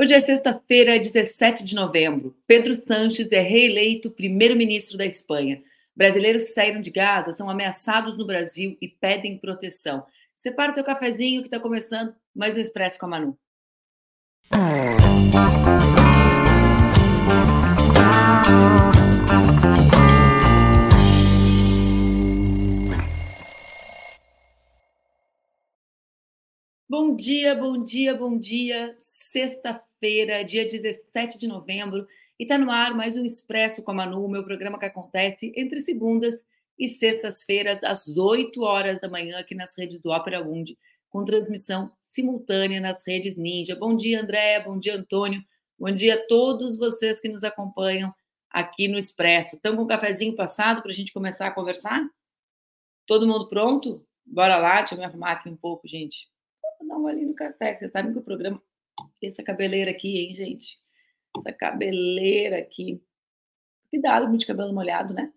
Hoje é sexta-feira, 17 de novembro. Pedro Sanches é reeleito primeiro-ministro da Espanha. Brasileiros que saíram de Gaza são ameaçados no Brasil e pedem proteção. Separa teu cafezinho que está começando mais um Expresso com a Manu. Bom dia, bom dia, bom dia. Sexta-feira, dia 17 de novembro, e está no ar mais um Expresso com a Manu, meu programa que acontece entre segundas e sextas-feiras, às 8 horas da manhã, aqui nas redes do Ópera Mundi, com transmissão simultânea nas redes Ninja. Bom dia, André, bom dia, Antônio, bom dia a todos vocês que nos acompanham aqui no Expresso. Estão com um cafezinho passado para a gente começar a conversar? Todo mundo pronto? Bora lá, deixa eu me arrumar aqui um pouco, gente um ali no café, vocês sabem que o programa. Essa cabeleira aqui, hein, gente? Essa cabeleira aqui. Cuidado muito cabelo molhado, né?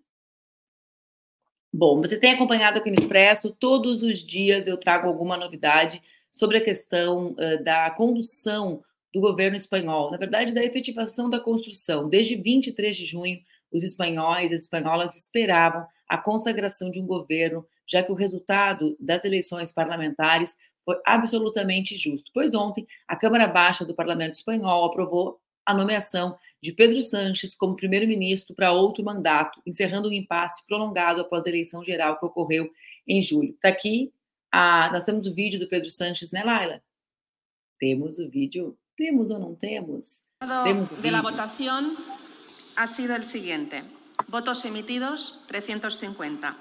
Bom, você tem acompanhado aqui no Expresso, todos os dias eu trago alguma novidade sobre a questão uh, da condução do governo espanhol, na verdade, da efetivação da construção. Desde 23 de junho, os espanhóis e as espanholas esperavam a consagração de um governo, já que o resultado das eleições parlamentares foi absolutamente justo, pois ontem a Câmara Baixa do Parlamento Espanhol aprovou a nomeação de Pedro Sanches como primeiro-ministro para outro mandato, encerrando um impasse prolongado após a eleição geral que ocorreu em julho. Está aqui, a, nós temos o vídeo do Pedro Sanches, né, Laila? Temos o vídeo? Temos ou não temos? Temos o vídeo. De la votación ha sido el siguiente. Votos emitidos 350.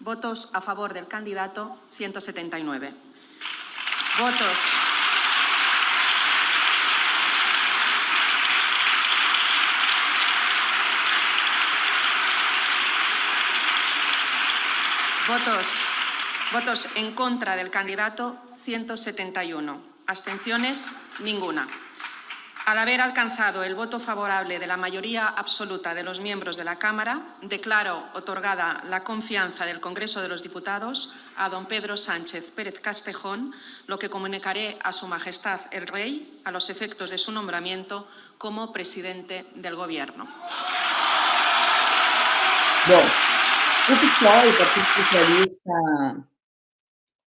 Votos a favor del candidato 179. Votos. Votos. Votos en contra del candidato 171. Abstenciones ninguna. Al haber alcanzado el voto favorable de la mayoría absoluta de los miembros de la Cámara, declaro otorgada la confianza del Congreso de los Diputados a don Pedro Sánchez Pérez Castejón, lo que comunicaré a Su Majestad el Rey a los efectos de su nombramiento como presidente del Gobierno. Bom, o PSOL, Partido Socialista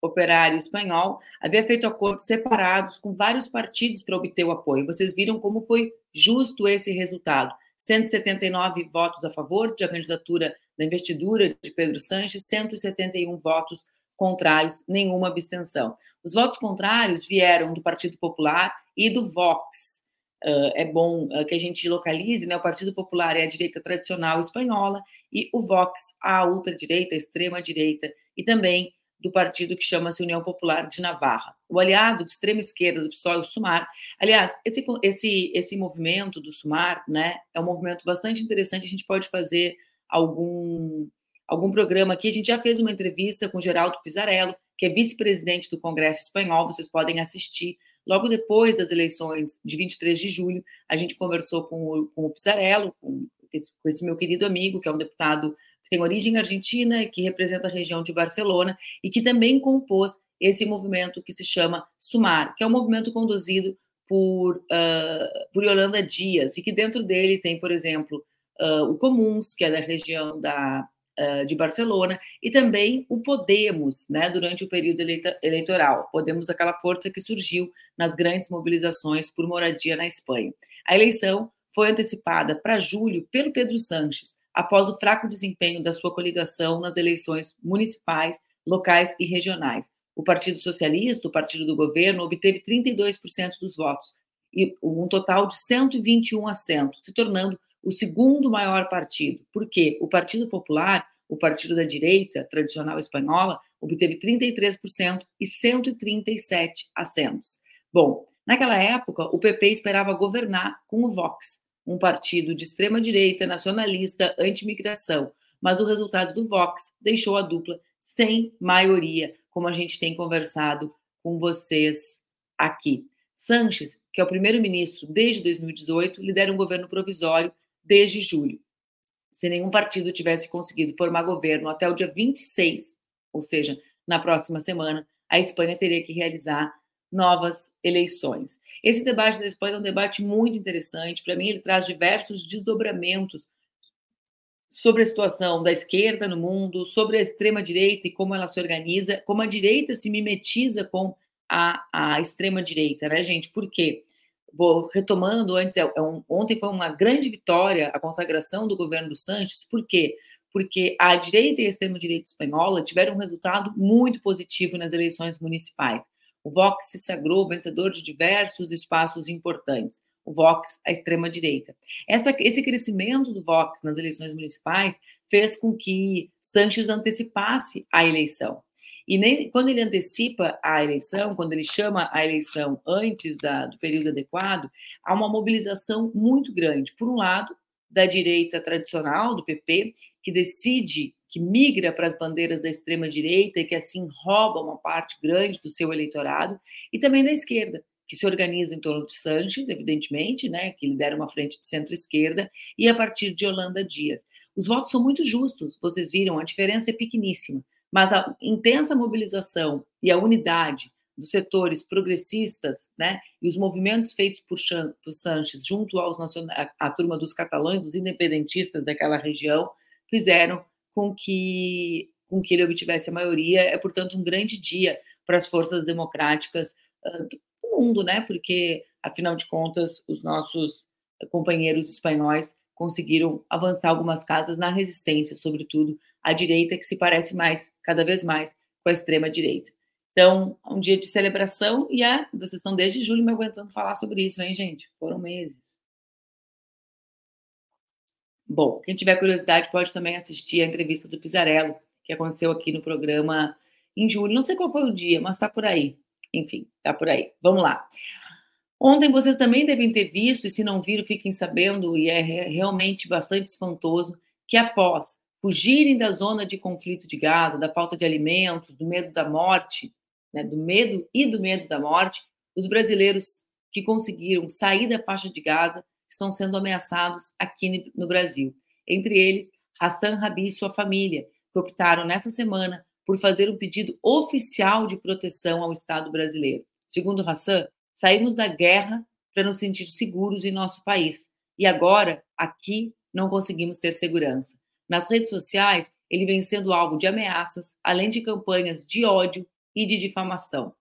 Operário Espanhol havia feito acordos separados com vários partidos para obter o apoio. Vocês viram como foi justo esse resultado. 179 votos a favor da candidatura da investidura de Pedro Sanches, 171 votos contrários, nenhuma abstenção. Os votos contrários vieram do Partido Popular e do Vox. Uh, é bom uh, que a gente localize, né? O Partido Popular é a direita tradicional espanhola e o Vox a ultradireita, a extrema direita e também do partido que chama-se União Popular de Navarra. O aliado de extrema esquerda do PSOE, o SUMAR, aliás, esse, esse, esse movimento do SUMAR, né, é um movimento bastante interessante, a gente pode fazer algum, algum programa aqui, a gente já fez uma entrevista com Geraldo Pizarello, que é vice-presidente do Congresso Espanhol, vocês podem assistir, logo depois das eleições de 23 de julho, a gente conversou com o, com o Pizarello, com esse, com esse meu querido amigo, que é um deputado que tem origem argentina, que representa a região de Barcelona e que também compôs esse movimento que se chama Sumar, que é um movimento conduzido por, uh, por Yolanda Dias e que dentro dele tem, por exemplo, uh, o Comuns, que é da região da, uh, de Barcelona, e também o Podemos, né, durante o período eleitoral. Podemos, aquela força que surgiu nas grandes mobilizações por moradia na Espanha. A eleição foi antecipada para julho pelo Pedro Sanches, após o fraco desempenho da sua coligação nas eleições municipais, locais e regionais. O Partido Socialista, o partido do governo, obteve 32% dos votos, e um total de 121 assentos, se tornando o segundo maior partido. Porque o Partido Popular, o partido da direita tradicional espanhola, obteve 33% e 137 assentos. Bom, naquela época, o PP esperava governar com o Vox, um partido de extrema-direita, nacionalista, anti-migração, mas o resultado do Vox deixou a dupla sem maioria, como a gente tem conversado com vocês aqui. Sanches, que é o primeiro-ministro desde 2018, lidera um governo provisório desde julho. Se nenhum partido tivesse conseguido formar governo até o dia 26, ou seja, na próxima semana, a Espanha teria que realizar novas eleições. Esse debate da Espanha é um debate muito interessante. Para mim, ele traz diversos desdobramentos sobre a situação da esquerda no mundo, sobre a extrema-direita e como ela se organiza, como a direita se mimetiza com a, a extrema-direita, né, gente? Por quê? Vou retomando antes, é, é um, ontem foi uma grande vitória a consagração do governo do Sanches, por quê? Porque a direita e a extrema-direita espanhola tiveram um resultado muito positivo nas eleições municipais. O Vox se sagrou vencedor de diversos espaços importantes. O Vox, a extrema-direita. Esse crescimento do Vox nas eleições municipais fez com que Sanches antecipasse a eleição. E nem, quando ele antecipa a eleição, quando ele chama a eleição antes da, do período adequado, há uma mobilização muito grande. Por um lado, da direita tradicional, do PP, que decide, que migra para as bandeiras da extrema-direita e que assim rouba uma parte grande do seu eleitorado, e também da esquerda, que se organiza em torno de Sanches, evidentemente, né, que lidera uma frente de centro-esquerda, e a partir de Holanda Dias. Os votos são muito justos, vocês viram, a diferença é pequeníssima. Mas a intensa mobilização e a unidade dos setores progressistas, né, e os movimentos feitos por, por Sanches junto aos nacionais, a turma dos catalães, dos independentistas daquela região, fizeram com que com que ele obtivesse a maioria. É portanto um grande dia para as forças democráticas uh, do mundo, né? Porque afinal de contas os nossos companheiros espanhóis conseguiram avançar algumas casas na resistência, sobretudo à direita, que se parece mais, cada vez mais, com a extrema-direita. Então, um dia de celebração e é, vocês estão desde julho me aguentando falar sobre isso, hein, gente? Foram meses. Bom, quem tiver curiosidade pode também assistir a entrevista do Pizarello, que aconteceu aqui no programa em julho. Não sei qual foi o dia, mas está por aí. Enfim, está por aí. Vamos lá. Ontem vocês também devem ter visto, e se não viram, fiquem sabendo, e é realmente bastante espantoso, que após fugirem da zona de conflito de Gaza, da falta de alimentos, do medo da morte, né, do medo e do medo da morte, os brasileiros que conseguiram sair da faixa de Gaza estão sendo ameaçados aqui no Brasil. Entre eles, Hassan Rabi e sua família, que optaram nessa semana por fazer um pedido oficial de proteção ao Estado brasileiro. Segundo Hassan, Saímos da guerra para nos sentir seguros em nosso país. E agora, aqui, não conseguimos ter segurança. Nas redes sociais, ele vem sendo alvo de ameaças, além de campanhas de ódio e de difamação.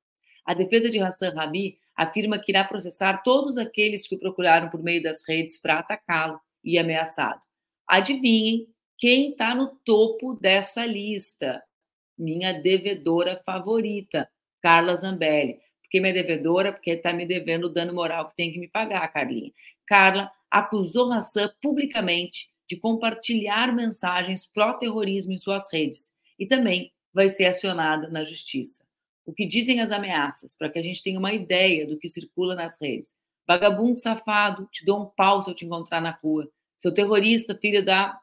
A defesa de Hassan Rabi afirma que irá processar todos aqueles que o procuraram por meio das redes para atacá-lo e ameaçado. Adivinhem quem está no topo dessa lista? Minha devedora favorita, Carla Zambelli porque minha devedora, porque está me devendo o dano moral que tem que me pagar, Carlinha. Carla acusou Hassan publicamente de compartilhar mensagens pró-terrorismo em suas redes e também vai ser acionada na justiça. O que dizem as ameaças, para que a gente tenha uma ideia do que circula nas redes. Vagabundo safado, te dou um pau se eu te encontrar na rua. Seu terrorista, filho da.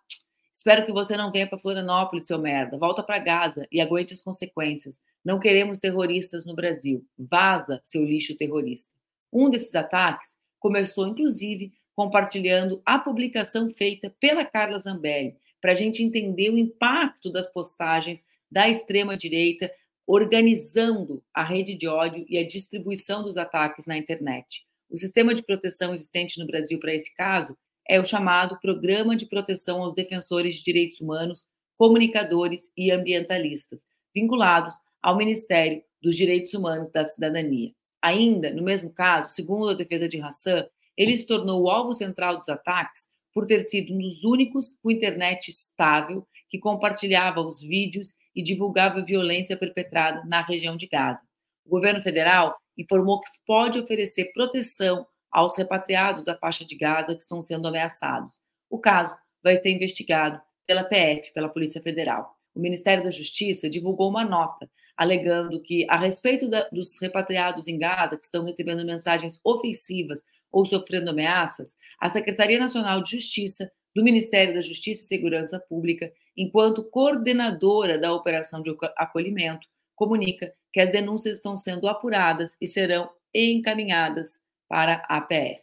Espero que você não venha para Florianópolis, seu merda. Volta para Gaza e aguente as consequências. Não queremos terroristas no Brasil. Vaza, seu lixo terrorista. Um desses ataques começou, inclusive, compartilhando a publicação feita pela Carla Zambelli, para a gente entender o impacto das postagens da extrema-direita organizando a rede de ódio e a distribuição dos ataques na internet. O sistema de proteção existente no Brasil para esse caso é o chamado Programa de Proteção aos Defensores de Direitos Humanos, Comunicadores e Ambientalistas, vinculados ao Ministério dos Direitos Humanos da Cidadania. Ainda, no mesmo caso, segundo a defesa de Hassan, ele se tornou o alvo central dos ataques por ter sido um dos únicos com internet estável que compartilhava os vídeos e divulgava violência perpetrada na região de Gaza. O governo federal informou que pode oferecer proteção aos repatriados da faixa de Gaza que estão sendo ameaçados. O caso vai ser investigado pela PF, pela Polícia Federal. O Ministério da Justiça divulgou uma nota alegando que, a respeito da, dos repatriados em Gaza que estão recebendo mensagens ofensivas ou sofrendo ameaças, a Secretaria Nacional de Justiça do Ministério da Justiça e Segurança Pública, enquanto coordenadora da operação de acolhimento, comunica que as denúncias estão sendo apuradas e serão encaminhadas para a APF.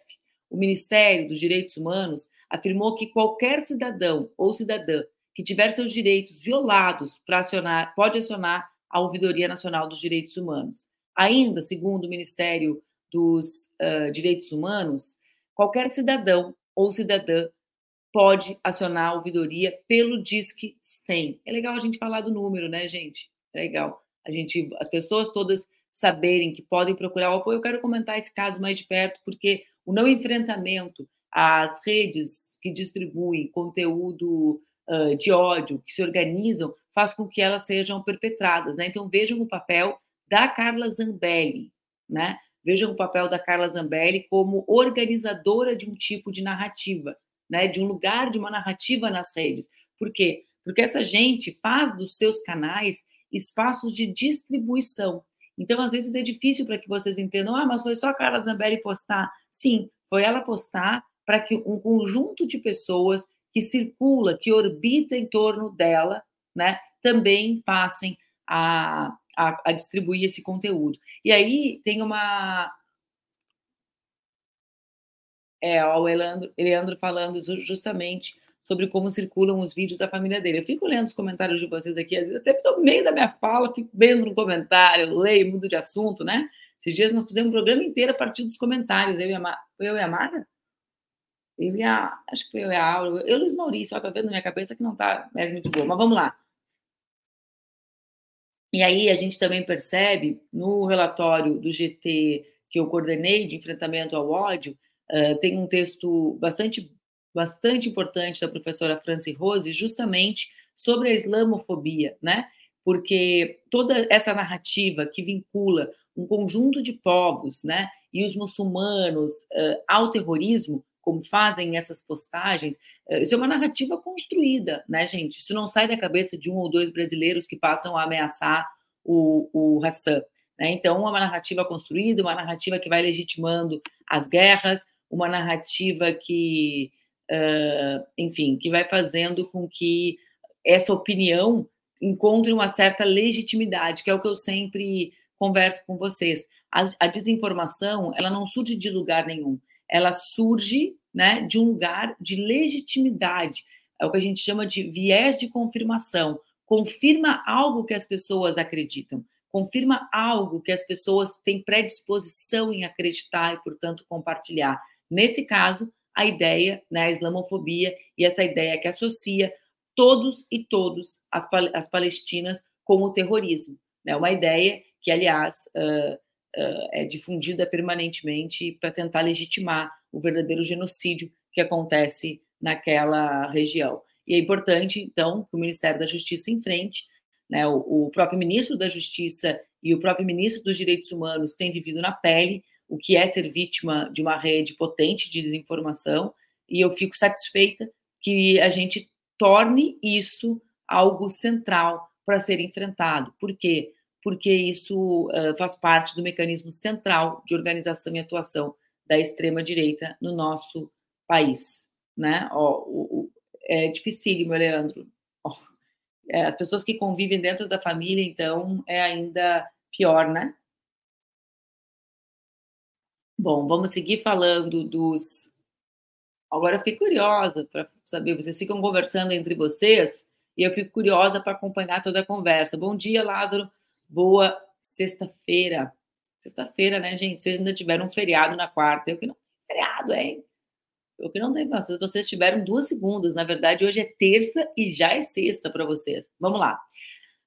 O Ministério dos Direitos Humanos afirmou que qualquer cidadão ou cidadã que tiver seus direitos violados acionar, pode acionar a Ouvidoria Nacional dos Direitos Humanos. Ainda, segundo o Ministério dos uh, Direitos Humanos, qualquer cidadão ou cidadã pode acionar a ouvidoria pelo Disque 100. É legal a gente falar do número, né, gente? É legal. A gente, as pessoas todas saberem que podem procurar o apoio. Eu quero comentar esse caso mais de perto, porque o não enfrentamento às redes que distribuem conteúdo uh, de ódio, que se organizam, faz com que elas sejam perpetradas. Né? Então, vejam o papel da Carla Zambelli, né? Vejam o papel da Carla Zambelli como organizadora de um tipo de narrativa, né? De um lugar de uma narrativa nas redes. Por quê? Porque essa gente faz dos seus canais espaços de distribuição. Então, às vezes, é difícil para que vocês entendam, ah, mas foi só a Carla Zambelli postar. Sim, foi ela postar para que um conjunto de pessoas que circula, que orbita em torno dela, né, também passem a, a, a distribuir esse conteúdo. E aí tem uma. É, ó, o Eleandro falando justamente sobre como circulam os vídeos da família dele. Eu fico lendo os comentários de vocês aqui, às vezes até estou no meio da minha fala, fico vendo um comentário, leio, mudo de assunto, né? Esses dias nós fizemos um programa inteiro a partir dos comentários. Eu e a, eu e a Mara? Eu e a. Acho que foi eu e a Aura. Eu e o Luiz Maurício, ó, tá vendo na minha cabeça que não tá mais muito boa. Mas vamos lá. E aí a gente também percebe no relatório do GT que eu coordenei de enfrentamento ao ódio, uh, tem um texto bastante, bastante importante da professora Franci Rose, justamente sobre a islamofobia, né? Porque toda essa narrativa que vincula um conjunto de povos, né, e os muçulmanos uh, ao terrorismo, como fazem essas postagens, uh, isso é uma narrativa construída, né, gente? Isso não sai da cabeça de um ou dois brasileiros que passam a ameaçar o, o Hassan. Né? Então, é uma narrativa construída, uma narrativa que vai legitimando as guerras, uma narrativa que, uh, enfim, que vai fazendo com que essa opinião encontre uma certa legitimidade, que é o que eu sempre converso com vocês. A, a desinformação, ela não surge de lugar nenhum, ela surge né, de um lugar de legitimidade, é o que a gente chama de viés de confirmação confirma algo que as pessoas acreditam, confirma algo que as pessoas têm predisposição em acreditar e, portanto, compartilhar. Nesse caso, a ideia, né, a islamofobia e essa ideia que associa todos e todos as, as palestinas com o terrorismo. Né? Uma ideia que, aliás, uh, uh, é difundida permanentemente para tentar legitimar o verdadeiro genocídio que acontece naquela região. E é importante, então, que o Ministério da Justiça enfrente. Né, o, o próprio ministro da Justiça e o próprio ministro dos Direitos Humanos têm vivido na pele o que é ser vítima de uma rede potente de desinformação, e eu fico satisfeita que a gente torne isso algo central para ser enfrentado. Por quê? Porque isso uh, faz parte do mecanismo central de organização e atuação da extrema-direita no nosso país. Né? Ó, o, é dificílimo, Leandro. É, as pessoas que convivem dentro da família, então, é ainda pior, né? Bom, vamos seguir falando dos. Agora eu fiquei curiosa para saber, vocês ficam conversando entre vocês e eu fico curiosa para acompanhar toda a conversa. Bom dia, Lázaro. Boa sexta-feira. Sexta-feira, né, gente? Vocês ainda tiveram um feriado na quarta. Eu que não tenho feriado, hein? O que não tem vocês, vocês tiveram duas segundas. Na verdade, hoje é terça e já é sexta para vocês. Vamos lá.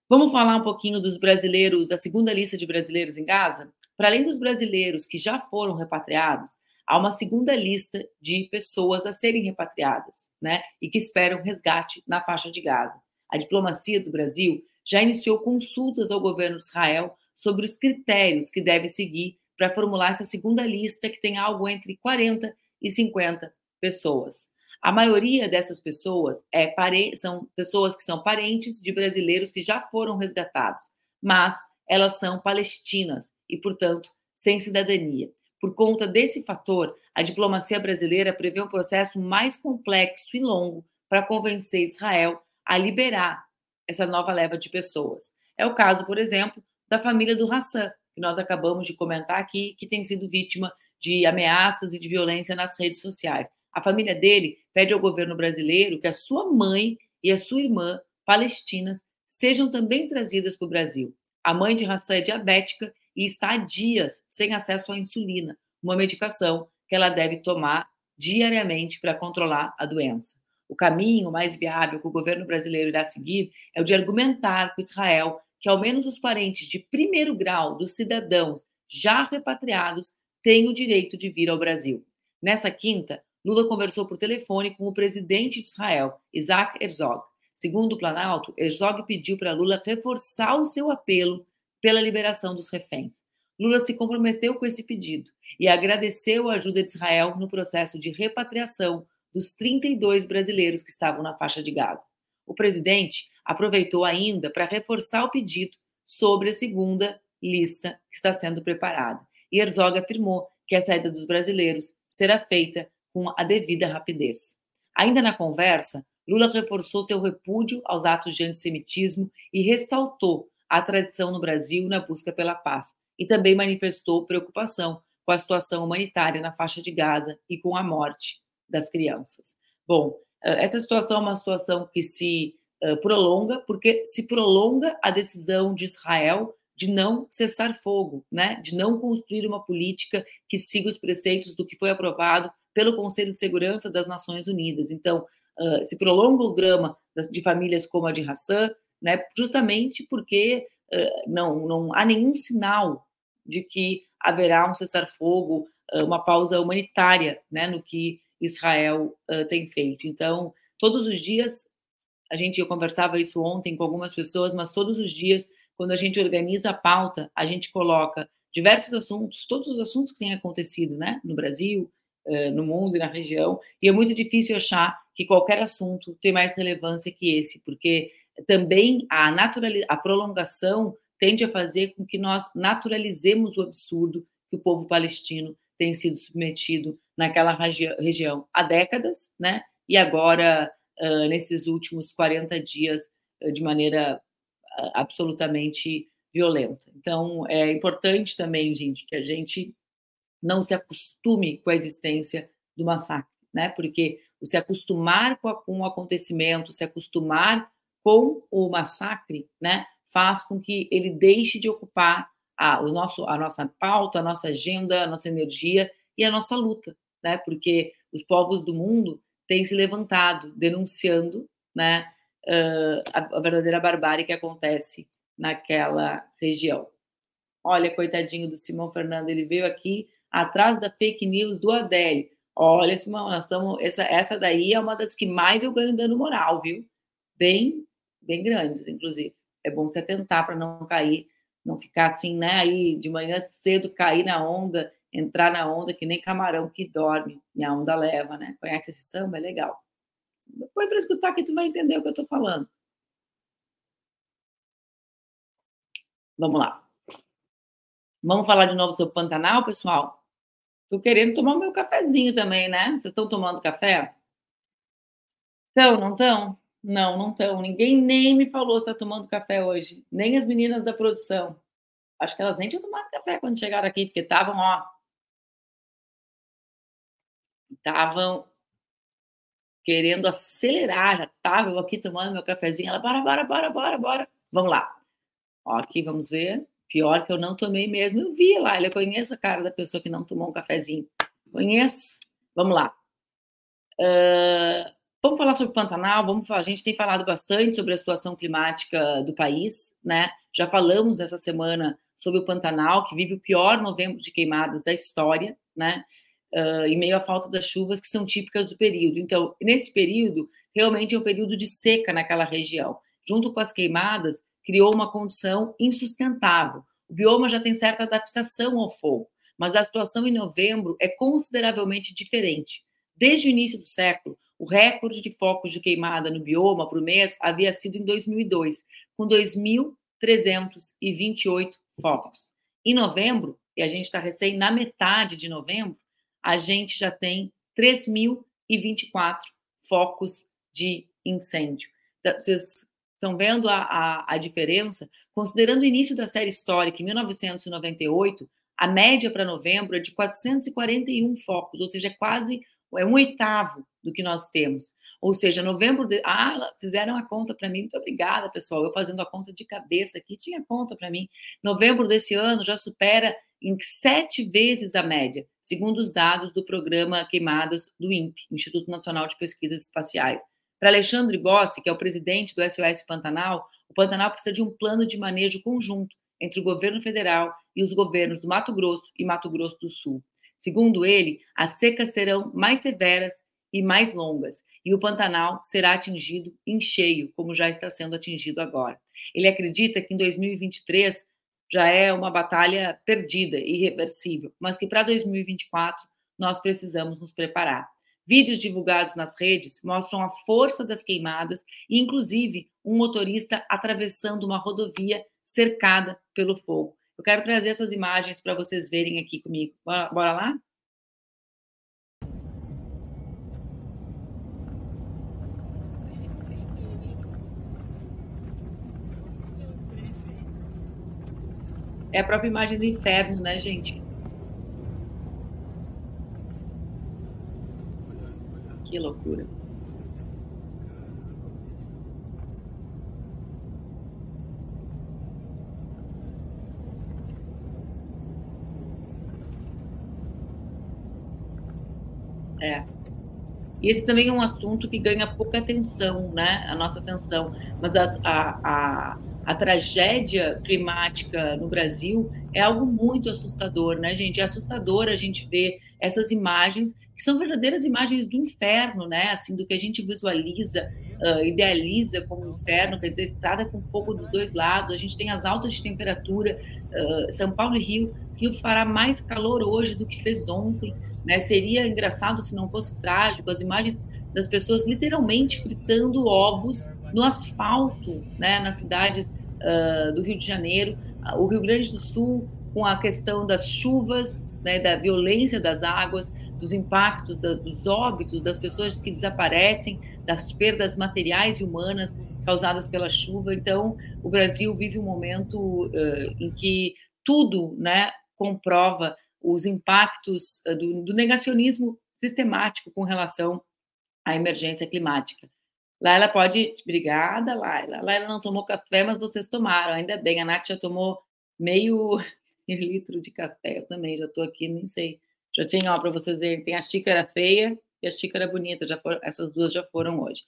Vamos falar um pouquinho dos brasileiros, da segunda lista de brasileiros em Gaza? Para além dos brasileiros que já foram repatriados, há uma segunda lista de pessoas a serem repatriadas, né? E que esperam resgate na faixa de Gaza. A diplomacia do Brasil já iniciou consultas ao governo de Israel sobre os critérios que deve seguir para formular essa segunda lista, que tem algo entre 40 e 50 pessoas. A maioria dessas pessoas é são pessoas que são parentes de brasileiros que já foram resgatados, mas elas são palestinas e, portanto, sem cidadania. Por conta desse fator, a diplomacia brasileira prevê um processo mais complexo e longo para convencer Israel a liberar essa nova leva de pessoas. É o caso, por exemplo, da família do Hassan, que nós acabamos de comentar aqui, que tem sido vítima de ameaças e de violência nas redes sociais. A família dele pede ao governo brasileiro que a sua mãe e a sua irmã palestinas sejam também trazidas para o Brasil. A mãe de Hassan é diabética e está há dias sem acesso à insulina, uma medicação que ela deve tomar diariamente para controlar a doença. O caminho mais viável que o governo brasileiro irá seguir é o de argumentar com Israel que ao menos os parentes de primeiro grau dos cidadãos já repatriados têm o direito de vir ao Brasil. Nessa quinta, Lula conversou por telefone com o presidente de Israel, Isaac Herzog. Segundo o Planalto, Herzog pediu para Lula reforçar o seu apelo pela liberação dos reféns. Lula se comprometeu com esse pedido e agradeceu a ajuda de Israel no processo de repatriação dos 32 brasileiros que estavam na faixa de Gaza. O presidente aproveitou ainda para reforçar o pedido sobre a segunda lista que está sendo preparada. E Herzog afirmou que a saída dos brasileiros será feita com a devida rapidez. Ainda na conversa, Lula reforçou seu repúdio aos atos de antissemitismo e ressaltou a tradição no Brasil na busca pela paz, e também manifestou preocupação com a situação humanitária na faixa de Gaza e com a morte das crianças. Bom, essa situação é uma situação que se prolonga, porque se prolonga a decisão de Israel de não cessar fogo, né? de não construir uma política que siga os preceitos do que foi aprovado pelo Conselho de Segurança das Nações Unidas. Então, uh, se prolonga o drama de famílias como a de Hassan, né, justamente porque uh, não, não há nenhum sinal de que haverá um cessar-fogo, uh, uma pausa humanitária né, no que Israel tem feito. Então, todos os dias, a gente, eu conversava isso ontem com algumas pessoas, mas todos os dias, quando a gente organiza a pauta, a gente coloca diversos assuntos, todos os assuntos que têm acontecido né, no Brasil, no mundo e na região, e é muito difícil achar que qualquer assunto tem mais relevância que esse, porque também a, a prolongação tende a fazer com que nós naturalizemos o absurdo que o povo palestino tem sido submetido naquela regi região há décadas, né? E agora, uh, nesses últimos 40 dias, uh, de maneira uh, absolutamente violenta. Então, é importante também, gente, que a gente não se acostume com a existência do massacre, né? Porque o se acostumar com, a, com o acontecimento, se acostumar com o massacre, né, faz com que ele deixe de ocupar a, o nosso, a nossa pauta, a nossa agenda, a nossa energia e a nossa luta, né? Porque os povos do mundo têm se levantado denunciando, né, a, a verdadeira barbárie que acontece naquela região. Olha, coitadinho do Simão Fernando, ele veio aqui atrás da fake news do Adélio. Olha, Simão, nós estamos. Essa, essa daí é uma das que mais eu ganho dando moral, viu? Bem, bem grandes, inclusive. É bom se atentar para não cair, não ficar assim, né? Aí de manhã cedo cair na onda, entrar na onda que nem camarão que dorme e a onda leva, né? Conhece esse samba? É legal. Põe para escutar que tu vai entender o que eu estou falando. Vamos lá. Vamos falar de novo sobre Pantanal, pessoal? Tô querendo tomar meu cafezinho também, né? Vocês estão tomando café? Estão, não estão? Não, não estão. Ninguém nem me falou se está tomando café hoje. Nem as meninas da produção. Acho que elas nem tinham tomado café quando chegaram aqui, porque estavam, ó. Estavam querendo acelerar, já estava eu aqui tomando meu cafezinho. Ela, bora, bora, bora, bora, bora. Vamos lá. Ó, aqui, vamos ver. Pior que eu não tomei mesmo. Eu vi lá, eu conheço a cara da pessoa que não tomou um cafezinho. Conheço. Vamos lá. Uh, vamos falar sobre o Pantanal. Vamos, a gente tem falado bastante sobre a situação climática do país, né? Já falamos essa semana sobre o Pantanal, que vive o pior novembro de queimadas da história, né? Uh, em meio à falta das chuvas que são típicas do período. Então, nesse período, realmente é um período de seca naquela região. Junto com as queimadas, criou uma condição insustentável. O bioma já tem certa adaptação ao fogo, mas a situação em novembro é consideravelmente diferente. Desde o início do século, o recorde de focos de queimada no bioma por mês havia sido em 2002, com 2.328 focos. Em novembro, e a gente está recém na metade de novembro, a gente já tem 3.024 focos de incêndio. Então, vocês Estão vendo a, a, a diferença? Considerando o início da série histórica, em 1998, a média para novembro é de 441 focos, ou seja, é quase é um oitavo do que nós temos. Ou seja, novembro. De... Ah, fizeram a conta para mim. Muito obrigada, pessoal. Eu fazendo a conta de cabeça aqui, tinha conta para mim. Novembro desse ano já supera em sete vezes a média, segundo os dados do programa Queimadas do INPE, Instituto Nacional de Pesquisas Espaciais. Para Alexandre Bossi, que é o presidente do SOS Pantanal, o Pantanal precisa de um plano de manejo conjunto entre o governo federal e os governos do Mato Grosso e Mato Grosso do Sul. Segundo ele, as secas serão mais severas e mais longas, e o Pantanal será atingido em cheio, como já está sendo atingido agora. Ele acredita que em 2023 já é uma batalha perdida, irreversível, mas que para 2024 nós precisamos nos preparar. Vídeos divulgados nas redes mostram a força das queimadas e, inclusive, um motorista atravessando uma rodovia cercada pelo fogo. Eu quero trazer essas imagens para vocês verem aqui comigo. Bora, bora lá? É a própria imagem do inferno, né, gente? Que loucura. É. E esse também é um assunto que ganha pouca atenção, né? A nossa atenção. Mas a, a, a a tragédia climática no Brasil é algo muito assustador, né, gente? É assustador a gente ver essas imagens que são verdadeiras imagens do inferno, né? Assim, do que a gente visualiza, uh, idealiza como inferno, quer dizer, estrada com fogo dos dois lados. A gente tem as altas de temperatura. Uh, São Paulo e Rio, Rio fará mais calor hoje do que fez ontem. Né? Seria engraçado se não fosse trágico. As imagens das pessoas literalmente fritando ovos no asfalto, né, nas cidades uh, do Rio de Janeiro, o Rio Grande do Sul, com a questão das chuvas, né, da violência das águas, dos impactos, da, dos óbitos, das pessoas que desaparecem, das perdas materiais e humanas causadas pela chuva. Então, o Brasil vive um momento uh, em que tudo né, comprova os impactos uh, do, do negacionismo sistemático com relação à emergência climática. Laila pode. Obrigada, Laila. Laila não tomou café, mas vocês tomaram. Ainda bem, a Nath já tomou meio litro de café. Eu também já estou aqui, nem sei. Já tinha, ó, para vocês verem, tem a xícara feia e a xícara bonita. Já foram, essas duas já foram hoje.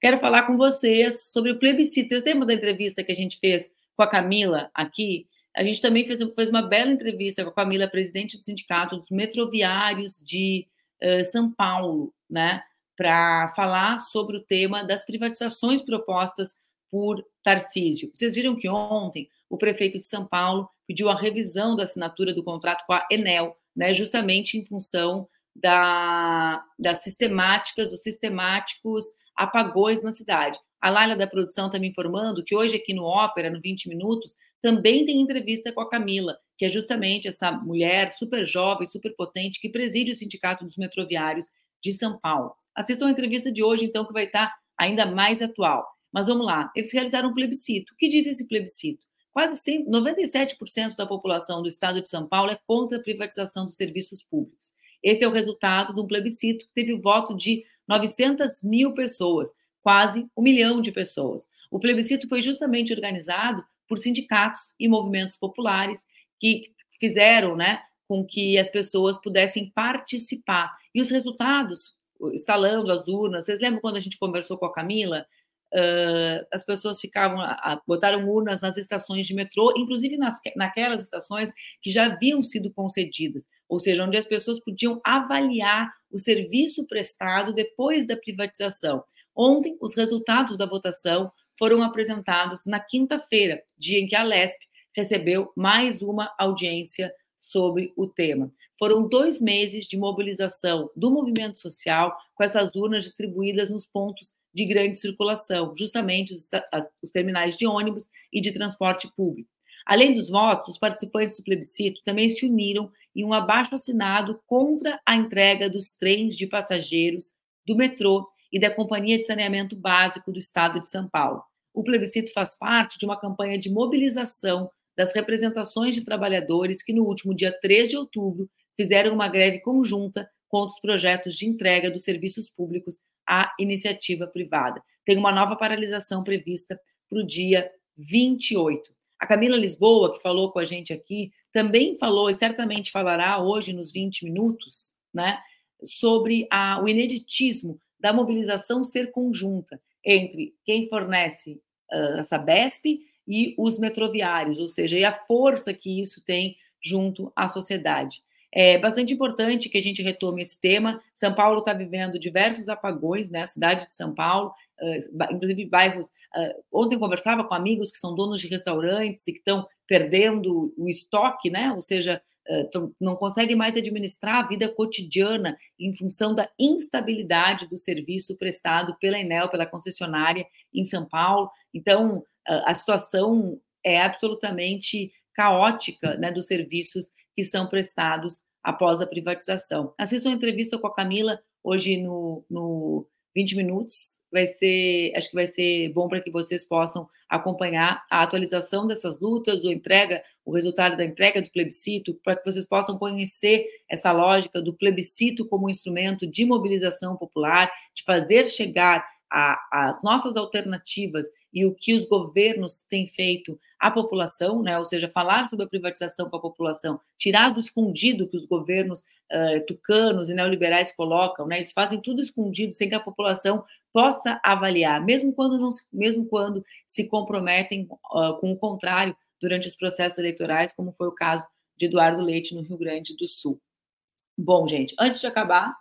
Quero falar com vocês sobre o plebiscito. Vocês lembram da entrevista que a gente fez com a Camila aqui? A gente também fez, fez uma bela entrevista com a Camila, presidente do Sindicato dos Metroviários de uh, São Paulo, né? para falar sobre o tema das privatizações propostas por Tarcísio. Vocês viram que ontem o prefeito de São Paulo pediu a revisão da assinatura do contrato com a Enel, né, justamente em função da, das sistemáticas, dos sistemáticos apagões na cidade. A Laila da produção está me informando que hoje aqui no Ópera, no 20 Minutos, também tem entrevista com a Camila, que é justamente essa mulher super jovem, super potente, que preside o Sindicato dos Metroviários de São Paulo. Assistam a entrevista de hoje, então, que vai estar ainda mais atual. Mas vamos lá, eles realizaram um plebiscito. O que diz esse plebiscito? Quase 100, 97% da população do estado de São Paulo é contra a privatização dos serviços públicos. Esse é o resultado de um plebiscito que teve o voto de 900 mil pessoas, quase um milhão de pessoas. O plebiscito foi justamente organizado por sindicatos e movimentos populares que fizeram né, com que as pessoas pudessem participar. E os resultados instalando as urnas. Vocês lembram quando a gente conversou com a Camila? Uh, as pessoas ficavam, a, botaram urnas nas estações de metrô, inclusive nas, naquelas estações que já haviam sido concedidas, ou seja, onde as pessoas podiam avaliar o serviço prestado depois da privatização. Ontem, os resultados da votação foram apresentados na quinta-feira, dia em que a LESP recebeu mais uma audiência sobre o tema. Foram dois meses de mobilização do movimento social com essas urnas distribuídas nos pontos de grande circulação, justamente os, os terminais de ônibus e de transporte público. Além dos votos, os participantes do plebiscito também se uniram em um abaixo assinado contra a entrega dos trens de passageiros, do metrô e da Companhia de Saneamento Básico do Estado de São Paulo. O plebiscito faz parte de uma campanha de mobilização das representações de trabalhadores que, no último dia 3 de outubro, fizeram uma greve conjunta contra os projetos de entrega dos serviços públicos à iniciativa privada. Tem uma nova paralisação prevista para o dia 28. A Camila Lisboa, que falou com a gente aqui, também falou e certamente falará hoje nos 20 minutos, né, sobre a, o ineditismo da mobilização ser conjunta entre quem fornece uh, a Sabesp e os metroviários, ou seja, e a força que isso tem junto à sociedade. É bastante importante que a gente retome esse tema. São Paulo está vivendo diversos apagões, né? A cidade de São Paulo, inclusive bairros. Ontem conversava com amigos que são donos de restaurantes e que estão perdendo o estoque, né? Ou seja, não conseguem mais administrar a vida cotidiana em função da instabilidade do serviço prestado pela Enel, pela concessionária em São Paulo. Então, a situação é absolutamente caótica né, dos serviços que são prestados após a privatização. Assista uma entrevista com a Camila hoje no, no 20 minutos. Vai ser, acho que vai ser bom para que vocês possam acompanhar a atualização dessas lutas, o entrega, o resultado da entrega do plebiscito, para que vocês possam conhecer essa lógica do plebiscito como instrumento de mobilização popular, de fazer chegar as nossas alternativas e o que os governos têm feito à população, né? ou seja, falar sobre a privatização com a população, tirar do escondido que os governos uh, tucanos e neoliberais colocam, né? eles fazem tudo escondido sem que a população possa avaliar, mesmo quando, não se, mesmo quando se comprometem uh, com o contrário durante os processos eleitorais, como foi o caso de Eduardo Leite no Rio Grande do Sul. Bom, gente, antes de acabar,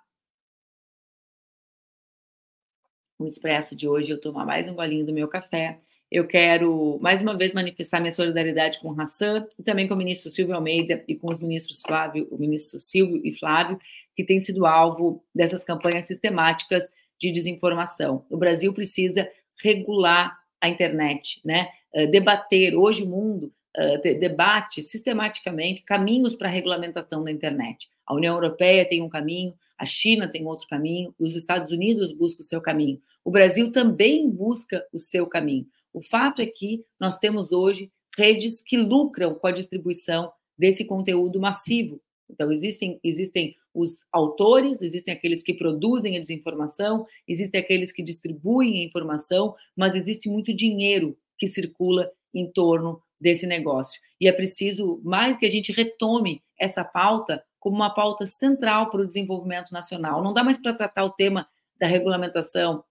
o expresso de hoje, eu tomar mais um golinho do meu café. Eu quero, mais uma vez, manifestar minha solidariedade com o Hassan e também com o ministro Silvio Almeida e com os ministros Flávio, o ministro Silvio e Flávio, que têm sido alvo dessas campanhas sistemáticas de desinformação. O Brasil precisa regular a internet, né? Uh, debater. Hoje o mundo uh, debate sistematicamente caminhos para a regulamentação da internet. A União Europeia tem um caminho, a China tem outro caminho, os Estados Unidos buscam o seu caminho. O Brasil também busca o seu caminho. O fato é que nós temos hoje redes que lucram com a distribuição desse conteúdo massivo. Então, existem, existem os autores, existem aqueles que produzem a desinformação, existem aqueles que distribuem a informação, mas existe muito dinheiro que circula em torno desse negócio. E é preciso mais que a gente retome essa pauta como uma pauta central para o desenvolvimento nacional. Não dá mais para tratar o tema da regulamentação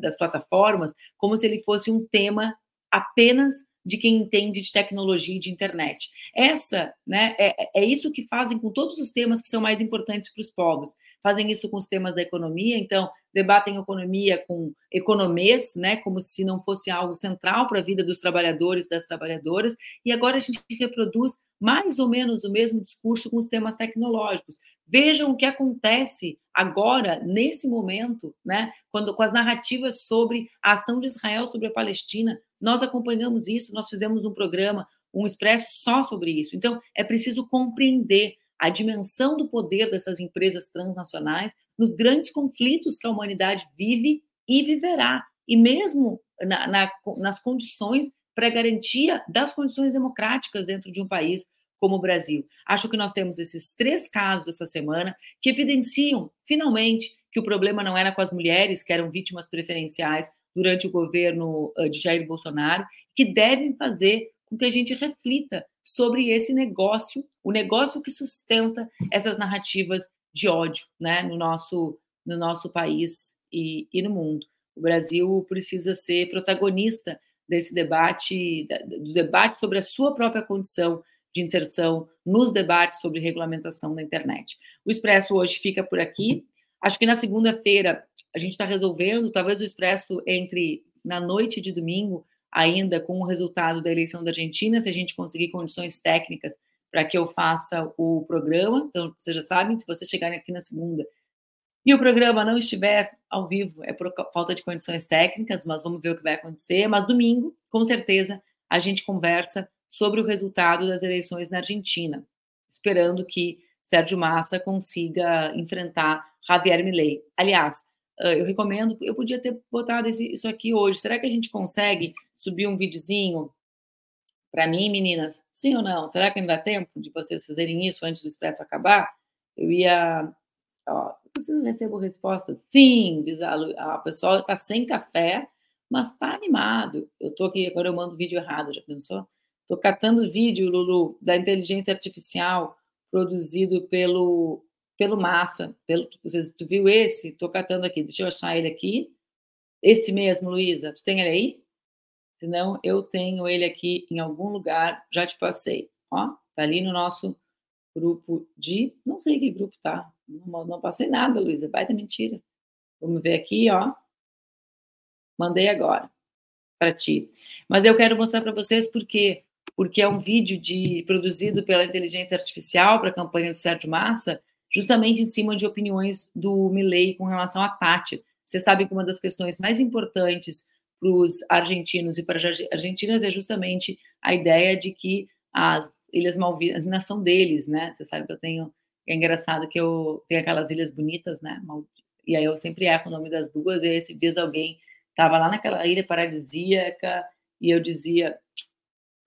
das plataformas como se ele fosse um tema apenas de quem entende de tecnologia e de internet. Essa, né, é, é isso que fazem com todos os temas que são mais importantes para os povos. Fazem isso com os temas da economia, então debatem economia com economês, né, como se não fosse algo central para a vida dos trabalhadores, das trabalhadoras, e agora a gente reproduz mais ou menos o mesmo discurso com os temas tecnológicos. Vejam o que acontece agora, nesse momento, né, quando, com as narrativas sobre a ação de Israel sobre a Palestina. Nós acompanhamos isso, nós fizemos um programa, um expresso só sobre isso. Então, é preciso compreender a dimensão do poder dessas empresas transnacionais nos grandes conflitos que a humanidade vive e viverá, e mesmo na, na, nas condições para garantia das condições democráticas dentro de um país como o Brasil. Acho que nós temos esses três casos essa semana que evidenciam, finalmente, que o problema não era com as mulheres, que eram vítimas preferenciais durante o governo de Jair Bolsonaro, que devem fazer com que a gente reflita sobre esse negócio, o negócio que sustenta essas narrativas de ódio né, no, nosso, no nosso país e, e no mundo. O Brasil precisa ser protagonista desse debate, do debate sobre a sua própria condição de inserção nos debates sobre regulamentação da internet. O Expresso hoje fica por aqui. Acho que na segunda-feira a gente está resolvendo, talvez o Expresso entre na noite de domingo ainda com o resultado da eleição da Argentina, se a gente conseguir condições técnicas para que eu faça o programa. Então, vocês já sabem, se você chegar aqui na segunda e o programa não estiver ao vivo, é por falta de condições técnicas, mas vamos ver o que vai acontecer. Mas domingo, com certeza, a gente conversa sobre o resultado das eleições na Argentina, esperando que Sérgio Massa consiga enfrentar Javier Milei. Aliás, eu recomendo, eu podia ter botado isso aqui hoje. Será que a gente consegue subir um videozinho para mim, meninas? Sim ou não? Será que ainda dá tempo de vocês fazerem isso antes do Expresso acabar? Eu ia. Ó, eu recebo respostas. Sim, diz a, a pessoa está sem café, mas está animado. Eu estou aqui, agora eu mando vídeo errado, já pensou? Estou catando vídeo, Lulu, da inteligência artificial produzido pelo, pelo Massa. Pelo, vocês, tu viu esse? Estou catando aqui, deixa eu achar ele aqui. Este mesmo, Luísa, tu tem ele aí? Senão, eu tenho ele aqui em algum lugar, já te passei. Ó, tá ali no nosso grupo de. Não sei que grupo tá. Não, não passei nada, Luísa. Vai da mentira. Vamos ver aqui, ó. Mandei agora para ti. Mas eu quero mostrar para vocês porque porque é um vídeo de produzido pela inteligência artificial para a campanha do Sérgio Massa, justamente em cima de opiniões do Milley com relação à Tati. Vocês sabem que uma das questões mais importantes para os argentinos e para as argentinas é justamente a ideia de que as Ilhas Malvinas são deles, né? Você sabe que eu tenho. É engraçado que eu tenho aquelas ilhas bonitas, né? E aí eu sempre erro o nome das duas. E aí, esses dias alguém estava lá naquela ilha paradisíaca e eu dizia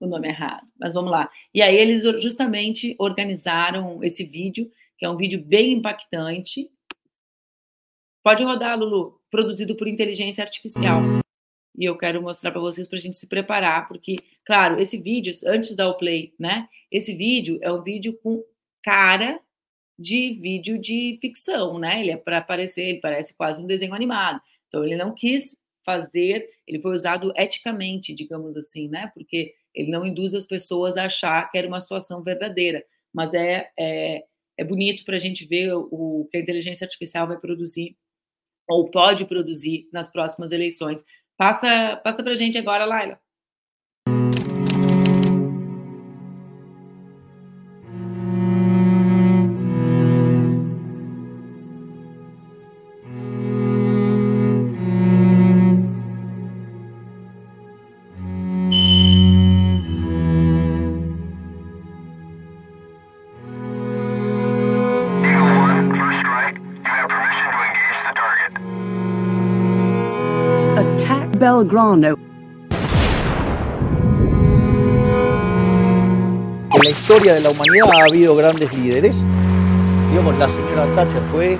o nome errado. Mas vamos lá. E aí eles justamente organizaram esse vídeo, que é um vídeo bem impactante. Pode rodar, Lulu, produzido por inteligência artificial. E eu quero mostrar para vocês para a gente se preparar, porque, claro, esse vídeo, antes dar o play, né? Esse vídeo é um vídeo com cara de vídeo de ficção, né? Ele é para aparecer, ele parece quase um desenho animado. Então ele não quis fazer, ele foi usado eticamente, digamos assim, né? Porque ele não induz as pessoas a achar que era uma situação verdadeira, mas é, é, é bonito para a gente ver o, o que a inteligência artificial vai produzir ou pode produzir nas próximas eleições. Passa, passa para a gente agora, Laila. Belgrano. En la historia de la humanidad ha habido grandes líderes. Digamos, la señora Thatcher fue,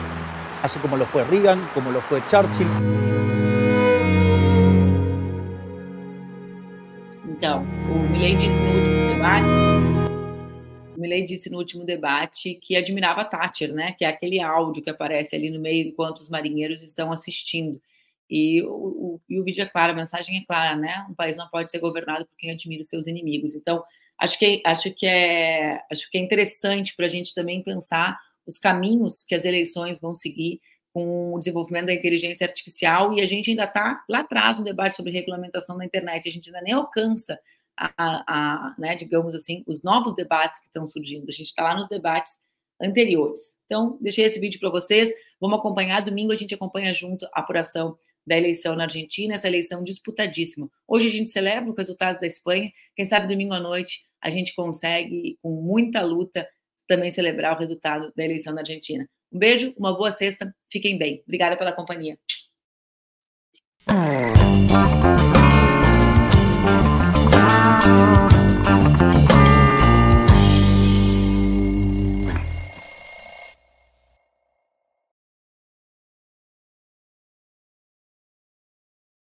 así como lo fue Reagan, como lo fue Churchill. Então, o Milley disse no último debate, o Milley disse no último debate que admirava Thatcher, né? Que é aquele áudio que aparece ali no meio enquanto os marinheiros estão assistindo. E o, o, e o vídeo é claro, a mensagem é clara, né? Um país não pode ser governado por quem admira os seus inimigos. Então, acho que, acho que, é, acho que é interessante para a gente também pensar os caminhos que as eleições vão seguir com o desenvolvimento da inteligência artificial e a gente ainda está lá atrás no debate sobre regulamentação da internet, a gente ainda nem alcança, a, a, né, digamos assim, os novos debates que estão surgindo, a gente está lá nos debates anteriores. Então, deixei esse vídeo para vocês, vamos acompanhar, domingo a gente acompanha junto a apuração da eleição na Argentina, essa eleição disputadíssima. Hoje a gente celebra o resultado da Espanha, quem sabe domingo à noite a gente consegue, com muita luta, também celebrar o resultado da eleição na Argentina. Um beijo, uma boa sexta, fiquem bem. Obrigada pela companhia.